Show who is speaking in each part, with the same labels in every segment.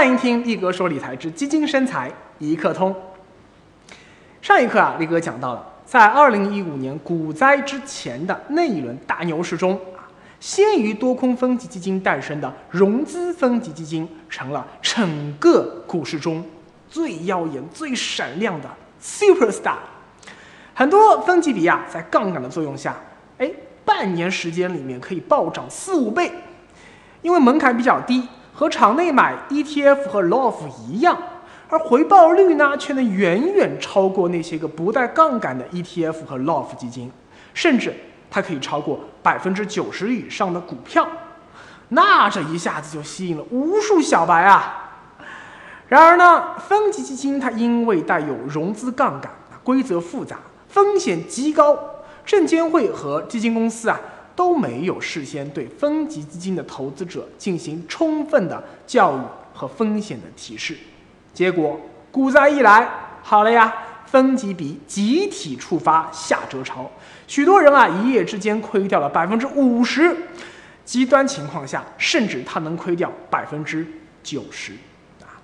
Speaker 1: 欢迎听力哥说理财之基金生财一刻通。上一课啊，力哥讲到了，在二零一五年股灾之前的那一轮大牛市中啊，先于多空分级基金诞生的融资分级基金，成了整个股市中最耀眼、最闪亮的 super star。很多分级比啊，在杠杆的作用下，哎，半年时间里面可以暴涨四五倍，因为门槛比较低。和场内买 ETF 和 LOF 一样，而回报率呢，却能远远超过那些个不带杠杆的 ETF 和 LOF 基金，甚至它可以超过百分之九十以上的股票，那这一下子就吸引了无数小白啊！然而呢，分级基金它因为带有融资杠杆，规则复杂，风险极高，证监会和基金公司啊。都没有事先对分级基金的投资者进行充分的教育和风险的提示，结果股灾一来，好了呀，分级比集体触发下折潮，许多人啊一夜之间亏掉了百分之五十，极端情况下甚至他能亏掉百分之九十，啊，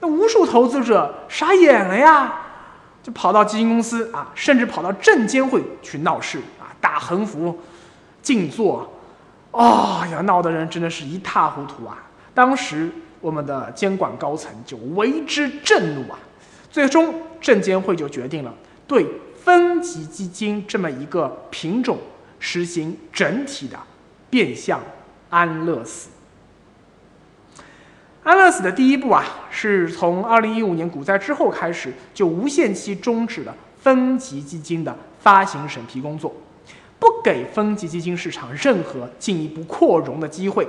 Speaker 1: 那无数投资者傻眼了呀，就跑到基金公司啊，甚至跑到证监会去闹事啊，打横幅。静坐，啊呀，闹得人真的是一塌糊涂啊！当时我们的监管高层就为之震怒啊，最终证监会就决定了对分级基金这么一个品种实行整体的变相安乐死。安乐死的第一步啊，是从二零一五年股灾之后开始，就无限期终止了分级基金的发行审批工作。不给分级基金市场任何进一步扩容的机会。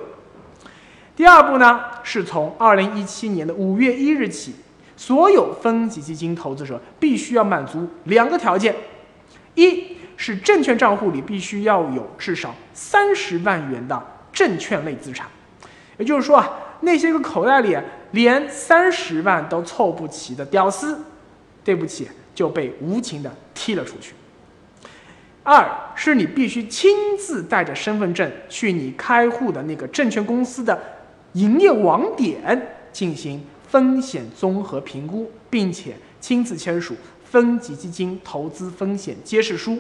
Speaker 1: 第二步呢，是从二零一七年的五月一日起，所有分级基金投资者必须要满足两个条件：一是证券账户里必须要有至少三十万元的证券类资产，也就是说啊，那些个口袋里连三十万都凑不齐的屌丝，对不起，就被无情的踢了出去。二是你必须亲自带着身份证去你开户的那个证券公司的营业网点进行风险综合评估，并且亲自签署分级基金投资风险揭示书。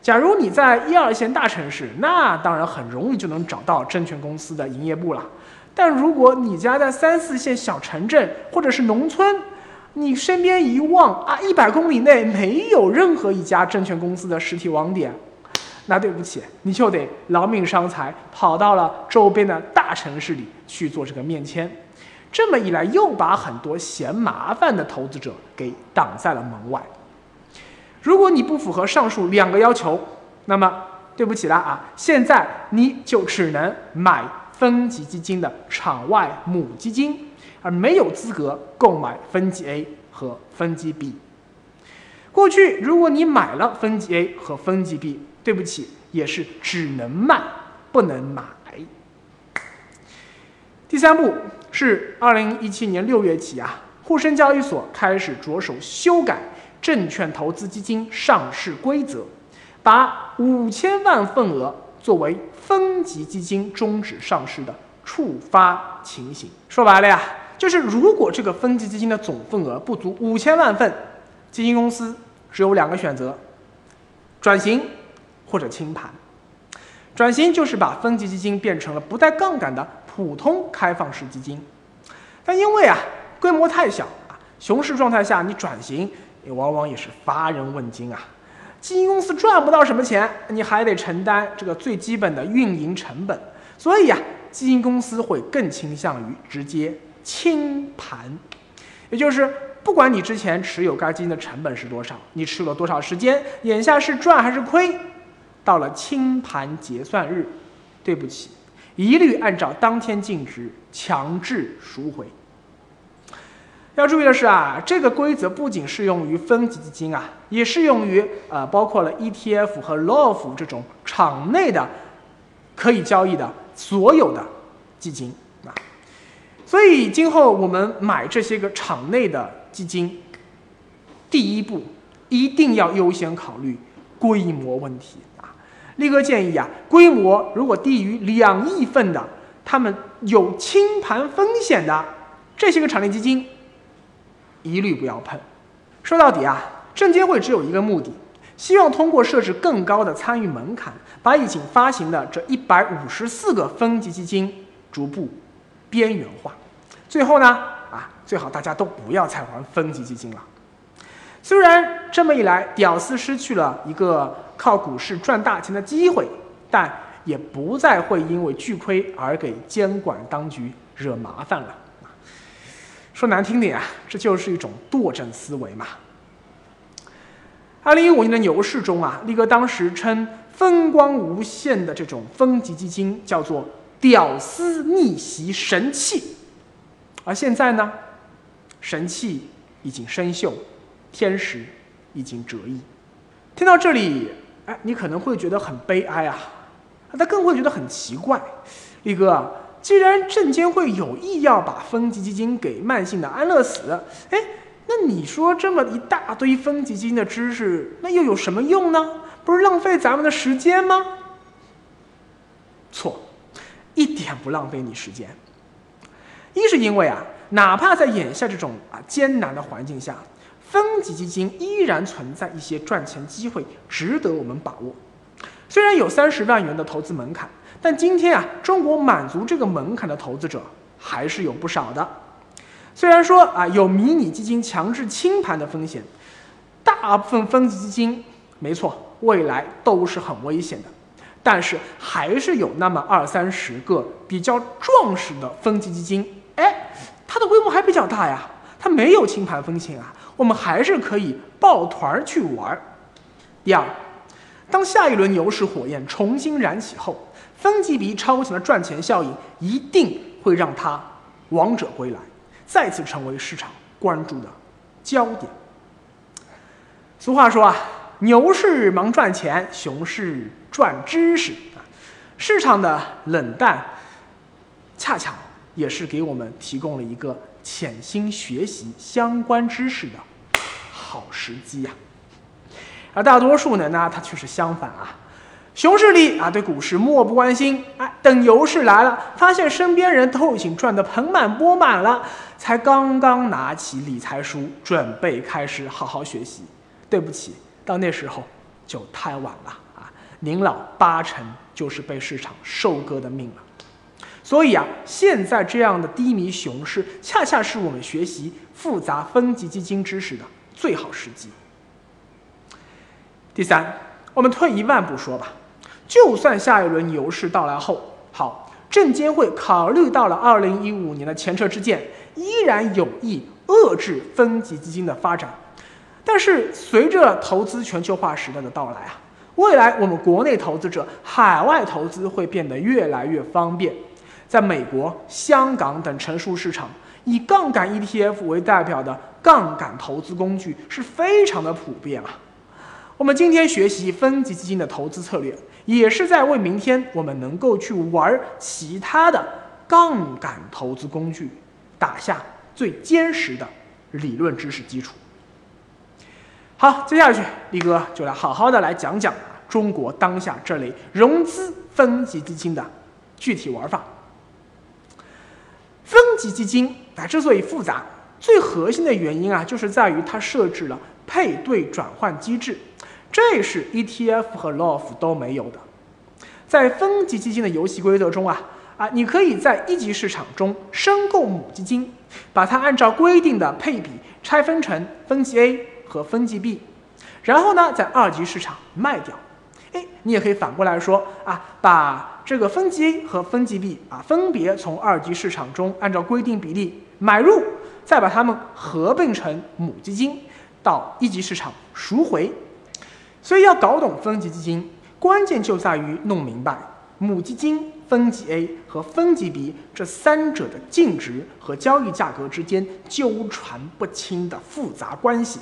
Speaker 1: 假如你在一二线大城市，那当然很容易就能找到证券公司的营业部了。但如果你家在三四线小城镇或者是农村，你身边一望啊，一百公里内没有任何一家证券公司的实体网点，那对不起，你就得劳命伤财，跑到了周边的大城市里去做这个面签。这么一来，又把很多嫌麻烦的投资者给挡在了门外。如果你不符合上述两个要求，那么对不起了啊，现在你就只能买分级基金的场外母基金。而没有资格购买分级 A 和分级 B。过去，如果你买了分级 A 和分级 B，对不起，也是只能卖不能买。第三步是二零一七年六月起啊，沪深交易所开始着手修改证券投资基金上市规则，把五千万份额作为分级基金终止上市的触发情形。说白了呀。就是如果这个分级基金的总份额不足五千万份，基金公司只有两个选择：转型或者清盘。转型就是把分级基金变成了不带杠杆的普通开放式基金，但因为啊规模太小啊，熊市状态下你转型也往往也是乏人问津啊，基金公司赚不到什么钱，你还得承担这个最基本的运营成本，所以啊，基金公司会更倾向于直接。清盘，也就是不管你之前持有该基金的成本是多少，你持有了多少时间，眼下是赚还是亏，到了清盘结算日，对不起，一律按照当天净值强制赎回。要注意的是啊，这个规则不仅适用于分级基金啊，也适用于呃包括了 ETF 和 LOF 这种场内的可以交易的所有的基金。所以，今后我们买这些个场内的基金，第一步一定要优先考虑规模问题啊！力哥建议啊，规模如果低于两亿份的，他们有清盘风险的这些个场内基金，一律不要碰。说到底啊，证监会只有一个目的，希望通过设置更高的参与门槛，把已经发行的这一百五十四个分级基金逐步边缘化。最后呢，啊，最好大家都不要再玩分级基金了。虽然这么一来，屌丝失去了一个靠股市赚大钱的机会，但也不再会因为巨亏而给监管当局惹麻烦了。说难听点啊，这就是一种惰政思维嘛。二零一五年的牛市中啊，力哥当时称风光无限的这种分级基金叫做“屌丝逆袭神器”，而现在呢，神器已经生锈。天时已经折翼，听到这里，哎，你可能会觉得很悲哀啊，他更会觉得很奇怪。力哥，既然证监会有意要把分级基金给慢性的安乐死，哎，那你说这么一大堆分级基金的知识，那又有什么用呢？不是浪费咱们的时间吗？一点不浪费你时间。一是因为啊，哪怕在眼下这种啊艰难的环境下。分级基金依然存在一些赚钱机会，值得我们把握。虽然有三十万元的投资门槛，但今天啊，中国满足这个门槛的投资者还是有不少的。虽然说啊，有迷你基金强制清盘的风险，大部分分级基金，没错，未来都是很危险的。但是还是有那么二三十个比较壮实的分级基金，哎，它的规模还比较大呀，它没有清盘风险啊。我们还是可以抱团去玩。第二，当下一轮牛市火焰重新燃起后，分级比超强的赚钱效应一定会让它王者归来，再次成为市场关注的焦点。俗话说啊，牛市忙赚钱，熊市赚知识啊。市场的冷淡，恰巧也是给我们提供了一个。潜心学习相关知识的好时机呀，而大多数人呢，他却是相反啊，熊市里啊对股市漠不关心，哎，等牛市来了，发现身边人都已经赚得盆满钵满了，才刚刚拿起理财书准备开始好好学习。对不起，到那时候就太晚了啊，您老八成就是被市场收割的命了。所以啊，现在这样的低迷熊市，恰恰是我们学习复杂分级基金知识的最好时机。第三，我们退一万步说吧，就算下一轮牛市到来后，好，证监会考虑到了二零一五年的前车之鉴，依然有意遏制分级基金的发展，但是随着投资全球化时代的到来啊，未来我们国内投资者海外投资会变得越来越方便。在美国、香港等成熟市场，以杠杆 ETF 为代表的杠杆投资工具是非常的普遍啊。我们今天学习分级基金的投资策略，也是在为明天我们能够去玩其他的杠杆投资工具打下最坚实的理论知识基础。好，接下去力哥就来好好的来讲讲中国当下这类融资分级基金的具体玩法。分级基金啊，之所以复杂，最核心的原因啊，就是在于它设置了配对转换机制，这是 ETF 和 LOF 都没有的。在分级基金的游戏规则中啊，啊，你可以在一级市场中申购母基金，把它按照规定的配比拆分成分级 A 和分级 B，然后呢，在二级市场卖掉。哎，你也可以反过来说啊，把。这个分级 A 和分级 B 啊，分别从二级市场中按照规定比例买入，再把它们合并成母基金，到一级市场赎回。所以要搞懂分级基金，关键就在于弄明白母基金、分级 A 和分级 B 这三者的净值和交易价格之间纠缠不清的复杂关系。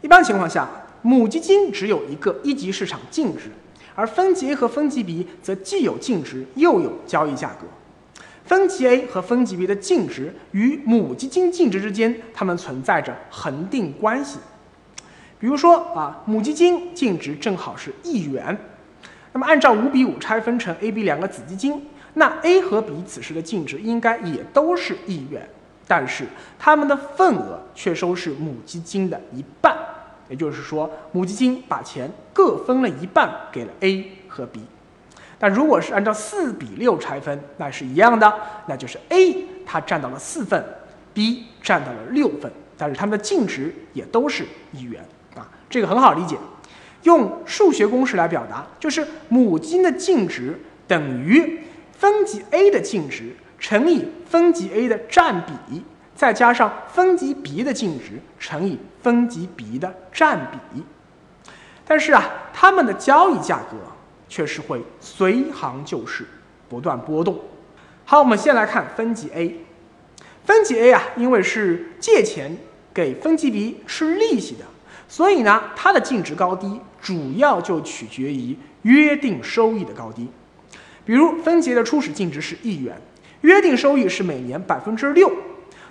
Speaker 1: 一般情况下，母基金只有一个一级市场净值。而分级 A 和分级 B 则既有净值又有交易价格。分级 A 和分级 B 的净值与母基金净值之间，它们存在着恒定关系。比如说啊，母基金净值正好是一元，那么按照五比五拆分成 A、B 两个子基金，那 A 和 B 此时的净值应该也都是一元，但是他们的份额却收是母基金的一半，也就是说，母基金把钱各分了一半给了 A 和 B。但如果是按照四比六拆分，那是一样的，那就是 A 它占到了四份，B 占到了六份，但是它们的净值也都是一元啊，这个很好理解，用数学公式来表达，就是母基金的净值等于。分级 A 的净值乘以分级 A 的占比，再加上分级 B 的净值乘以分级 B 的占比。但是啊，它们的交易价格却是会随行就市，不断波动。好，我们先来看分级 A。分级 A 啊，因为是借钱给分级 B 吃利息的，所以呢，它的净值高低主要就取决于约定收益的高低。比如分级的初始净值是一元，约定收益是每年百分之六，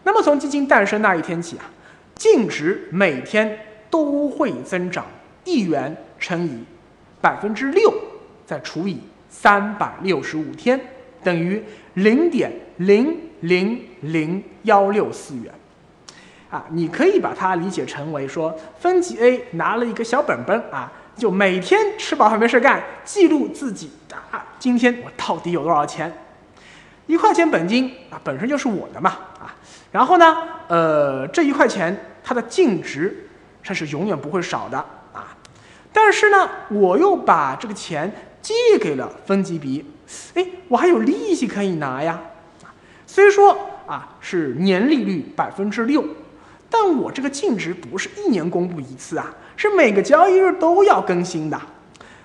Speaker 1: 那么从基金诞生那一天起啊，净值每天都会增长一元乘以百分之六，再除以三百六十五天，等于零点零零零幺六四元。啊，你可以把它理解成为说，分级 A 拿了一个小本本啊。就每天吃饱饭没事干，记录自己啊，今天我到底有多少钱？一块钱本金啊，本身就是我的嘛啊。然后呢，呃，这一块钱它的净值它是永远不会少的啊。但是呢，我又把这个钱借给了分级 B，哎，我还有利息可以拿呀。虽说啊是年利率百分之六，但我这个净值不是一年公布一次啊。是每个交易日都要更新的，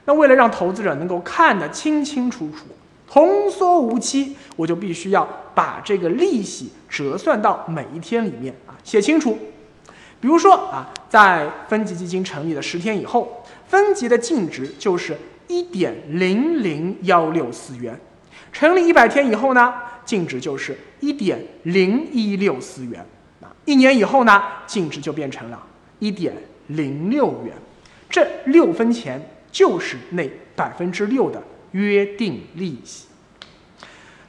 Speaker 1: 那为了让投资者能够看得清清楚楚、童叟无欺，我就必须要把这个利息折算到每一天里面啊，写清楚。比如说啊，在分级基金成立的十天以后，分级的净值就是一点零零幺六四元；成立一百天以后呢，净值就是一点零一六四元；啊，一年以后呢，净值就变成了一点。零六元，这六分钱就是那百分之六的约定利息。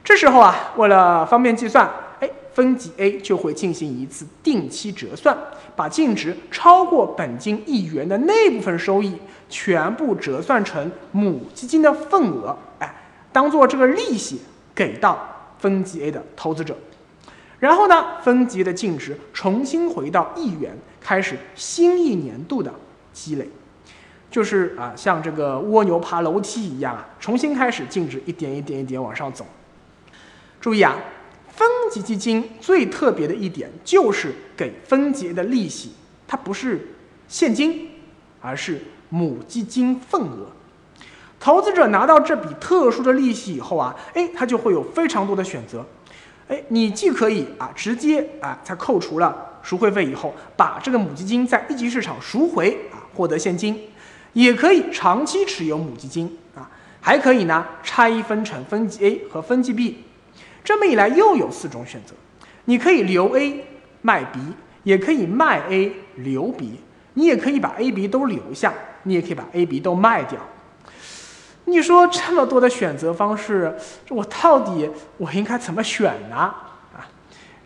Speaker 1: 这时候啊，为了方便计算，哎，分级 A 就会进行一次定期折算，把净值超过本金一元的那部分收益全部折算成母基金的份额，哎，当做这个利息给到分级 A 的投资者。然后呢，分级的净值重新回到一元，开始新一年度的积累，就是啊，像这个蜗牛爬楼梯一样啊，重新开始净值一点一点一点往上走。注意啊，分级基金最特别的一点就是给分级的利息，它不是现金，而是母基金份额。投资者拿到这笔特殊的利息以后啊，哎，他就会有非常多的选择。哎，你既可以啊直接啊在扣除了赎回费以后，把这个母基金在一级市场赎回啊获得现金，也可以长期持有母基金啊，还可以呢拆分成分级 A 和分级 B，这么一来又有四种选择，你可以留 A 卖 B，也可以卖 A 留 B，你也可以把 A、B 都留下，你也可以把 A、B 都卖掉。你说这么多的选择方式，我到底我应该怎么选呢？啊，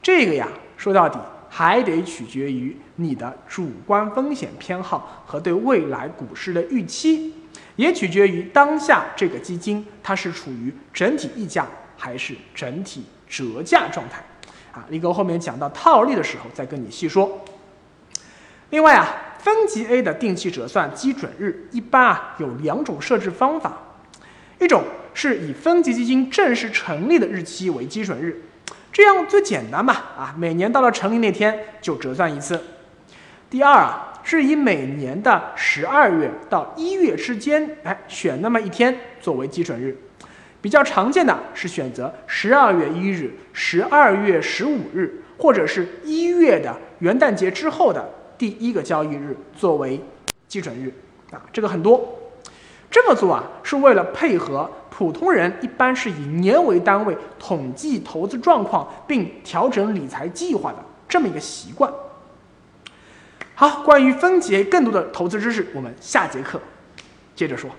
Speaker 1: 这个呀，说到底还得取决于你的主观风险偏好和对未来股市的预期，也取决于当下这个基金它是处于整体溢价还是整体折价状态。啊，力哥后面讲到套利的时候再跟你细说。另外啊，分级 A 的定期折算基准日一般啊有两种设置方法。一种是以分级基金正式成立的日期为基准日，这样最简单嘛，啊，每年到了成立那天就折算一次。第二啊，是以每年的十二月到一月之间，哎，选那么一天作为基准日。比较常见的是选择十二月一日、十二月十五日，或者是一月的元旦节之后的第一个交易日作为基准日，啊，这个很多。这么做啊，是为了配合普通人一般是以年为单位统计投资状况并调整理财计划的这么一个习惯。好，关于分解更多的投资知识，我们下节课接着说。